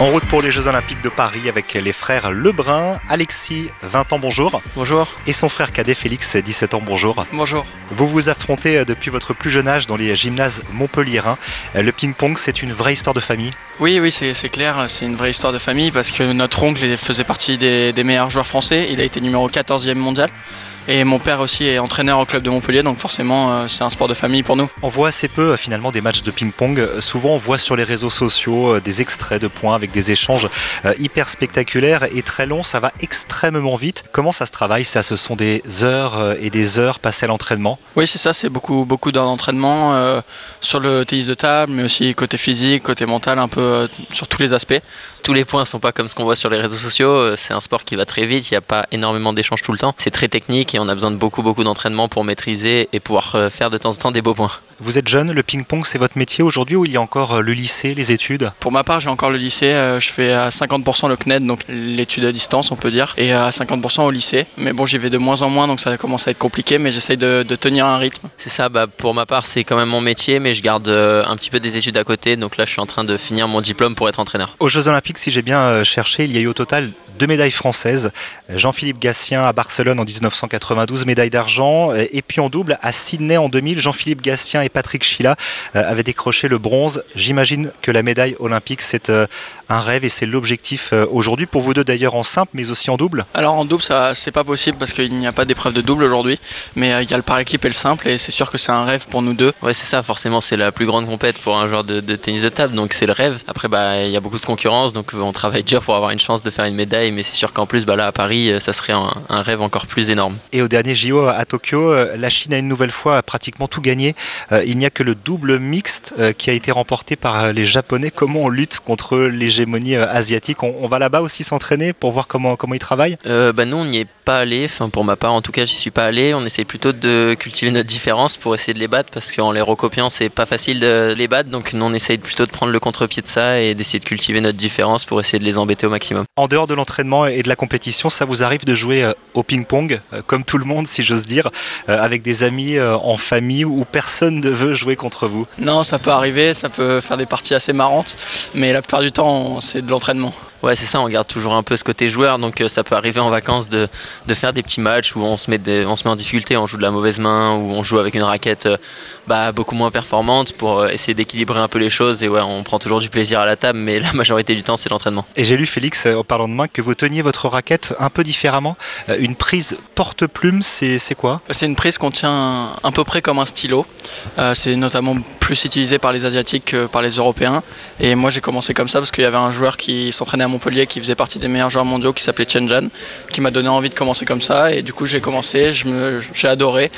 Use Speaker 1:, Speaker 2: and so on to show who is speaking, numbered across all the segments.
Speaker 1: En route pour les Jeux Olympiques de Paris avec les frères Lebrun, Alexis, 20 ans, bonjour.
Speaker 2: Bonjour.
Speaker 1: Et son frère cadet Félix, 17 ans, bonjour.
Speaker 2: Bonjour.
Speaker 1: Vous vous affrontez euh, depuis votre plus jeune âge dans les gymnases montpelliérains. Euh, Le ping-pong, c'est une vraie histoire de famille?
Speaker 2: Oui, oui, c'est clair, c'est une vraie histoire de famille parce que notre oncle faisait partie des, des meilleurs joueurs français. Il a été numéro 14e mondial. Et mon père aussi est entraîneur au club de Montpellier, donc forcément euh, c'est un sport de famille pour nous.
Speaker 1: On voit assez peu finalement des matchs de ping-pong. Souvent, on voit sur les réseaux sociaux des extraits de points avec des échanges euh, hyper spectaculaires et très longs. Ça va extrêmement vite. Comment ça se travaille Ça, ce sont des heures euh, et des heures passées à l'entraînement?
Speaker 2: Oui, c'est ça, c'est beaucoup, beaucoup d'entraînement euh, sur le tennis de table, mais aussi côté physique, côté mental, un peu euh, sur tous les aspects.
Speaker 3: tous les points sont pas comme ce qu'on voit sur les réseaux sociaux. C'est un sport qui va très vite. Il n'y a pas énormément d'échanges tout le temps. C'est très technique et on a besoin de beaucoup, beaucoup d'entraînement pour maîtriser et pouvoir euh, faire de temps en temps des beaux points.
Speaker 1: Vous êtes jeune, le ping-pong, c'est votre métier aujourd'hui ou il y a encore euh, le lycée, les études?
Speaker 2: Pour ma part, j'ai encore le lycée, euh, je fais à 50% le CNED, donc l'étude à distance, on peut dire, et à 50% au lycée. Mais bon, j'y vais de moins en moins, donc ça commence à être compliqué, mais j'essaye de, de tenir un rythme.
Speaker 3: C'est ça, bah, pour ma part, c'est quand même mon métier, mais je garde euh, un petit peu des études à côté. Donc là, je suis en train de finir mon diplôme pour être entraîneur.
Speaker 1: Aux Jeux Olympiques, si j'ai bien cherché, il y a eu au total deux médailles françaises. Jean-Philippe Gatien à Barcelone en 1992, médaille d'argent. Euh, Et puis en double, à Sydney en 2000, Jean-Philippe Gatien et Patrick Schilla euh, avaient décroché le bronze. J'imagine que la médaille olympique, c'est euh, un rêve et c'est l'objectif aujourd'hui pour vous deux d'ailleurs en simple, mais aussi en double?
Speaker 2: Alors en double, ça c'est pas possible parce qu'il n'y a pas d'épreuve de double aujourd'hui, mais il y a le par équipe et le simple, et c'est sûr que c'est un rêve pour nous deux.
Speaker 3: Ouais, c'est ça, forcément, c'est la plus grande compète pour un joueur de, de tennis de table, donc c'est le rêve. Après, bah, il y a beaucoup de concurrence, donc on travaille dur pour avoir une chance de faire une médaille, mais c'est sûr qu'en plus, bah, là, à Paris, euh, ça serait un, un rêve encore plus énorme.
Speaker 1: Et au dernier JO à Tokyo, euh, la Chine a une nouvelle fois pratiquement tout gagné. Euh, Il n'y a que le double mixte euh, qui a été remporté par euh, les Japonais. Comment on lutte contre l'hégémonie euh, asiatique? On, on va là-bas aussi s'entraîner pour voir comment, comment ils travaillent?
Speaker 3: Euh, bah, nous, on n'y est pas allé, enfin, pour ma part, en tout cas, j'y suis pas allé. On essaye plutôt de cultiver notre différence pour essayer de les battre, parce qu'en les recopiant, c'est pas facile de les battre, donc nous, on essaye plutôt de prendre le contre-pied de ça et d'essayer de cultiver notre différence pour essayer de les embêter au maximum.
Speaker 1: En dehors de l'entraînement et de la compétition, ça vous arrive de jouer euh, au ping-pong, euh, comme tout le monde si j'ose dire, euh, avec des amis, en famille, où personne ne veut jouer contre vous?
Speaker 2: Non, ça peut arriver, ça peut faire des parties assez marrantes, mais la plupart du temps, c'est de l'entraînement.
Speaker 3: Ouais, c'est ça, on garde toujours un peu ce côté joueur, donc euh, ça peut arriver en vacances de, de faire des petits matchs où on se, met des- on se met en difficulté, on joue de la mauvaise main, ou on joue avec une raquette euh, bah, beaucoup moins performante pour euh, essayer d'équilibrer un peu les choses. Et ouais, on prend toujours du plaisir à la table, mais la majorité du temps, c'est l'entraînement.
Speaker 1: Et j'ai lu, Félix, en parlant de main, que vous teniez votre raquette un peu différemment. Euh, Une prise porte-plume, c'est c'est quoi?
Speaker 2: C'est une prise qu'on tient à peu près comme un stylo. Euh, c'est notamment plus utilisé par les Asiatiques que par les Européens. Et moi j'ai commencé comme ça parce qu'il y avait un joueur qui s'entraînait à Montpellier qui faisait partie des meilleurs joueurs mondiaux qui s'appelait Chen Zhan, qui m'a donné envie de commencer comme ça. Et du coup j'ai commencé, j'ai adoré.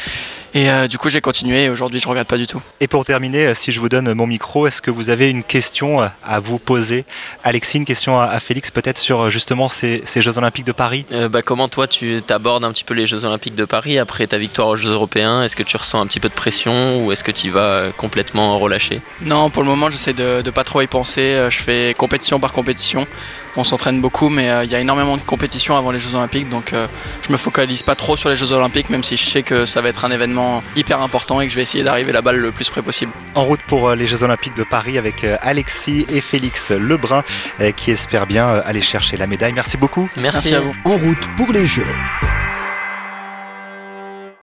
Speaker 2: Et euh, du coup j'ai continué et aujourd'hui je regrette pas du tout.
Speaker 1: Et pour terminer, euh, si je vous donne mon micro, est-ce que vous avez une question euh, à vous poser? Alexis, une question à à Félix peut-être sur euh, justement ces, ces Jeux Olympiques de Paris?
Speaker 3: Euh, bah, comment toi, tu t'abordes un petit peu les Jeux Olympiques de Paris après ta victoire aux Jeux Européens? Est-ce que tu ressens un petit peu de pression ou est-ce que tu y vas euh, complètement relâché?
Speaker 2: Non, pour le moment, j'essaie de, de pas trop y penser. Euh, Je fais compétition par compétition. On s'entraîne beaucoup, mais euh, il y a énormément de compétitions avant les Jeux Olympiques, donc euh, je me focalise pas trop sur les Jeux Olympiques, même si je sais que ça va être un événement hyper important et que je vais essayer d'arriver là-bas le plus près possible.
Speaker 1: En route pour euh, les Jeux Olympiques de Paris avec Alexis et Félix Lebrun qui espèrent bien aller chercher la médaille. Merci beaucoup.
Speaker 2: Merci à vous.
Speaker 4: En route pour les Jeux.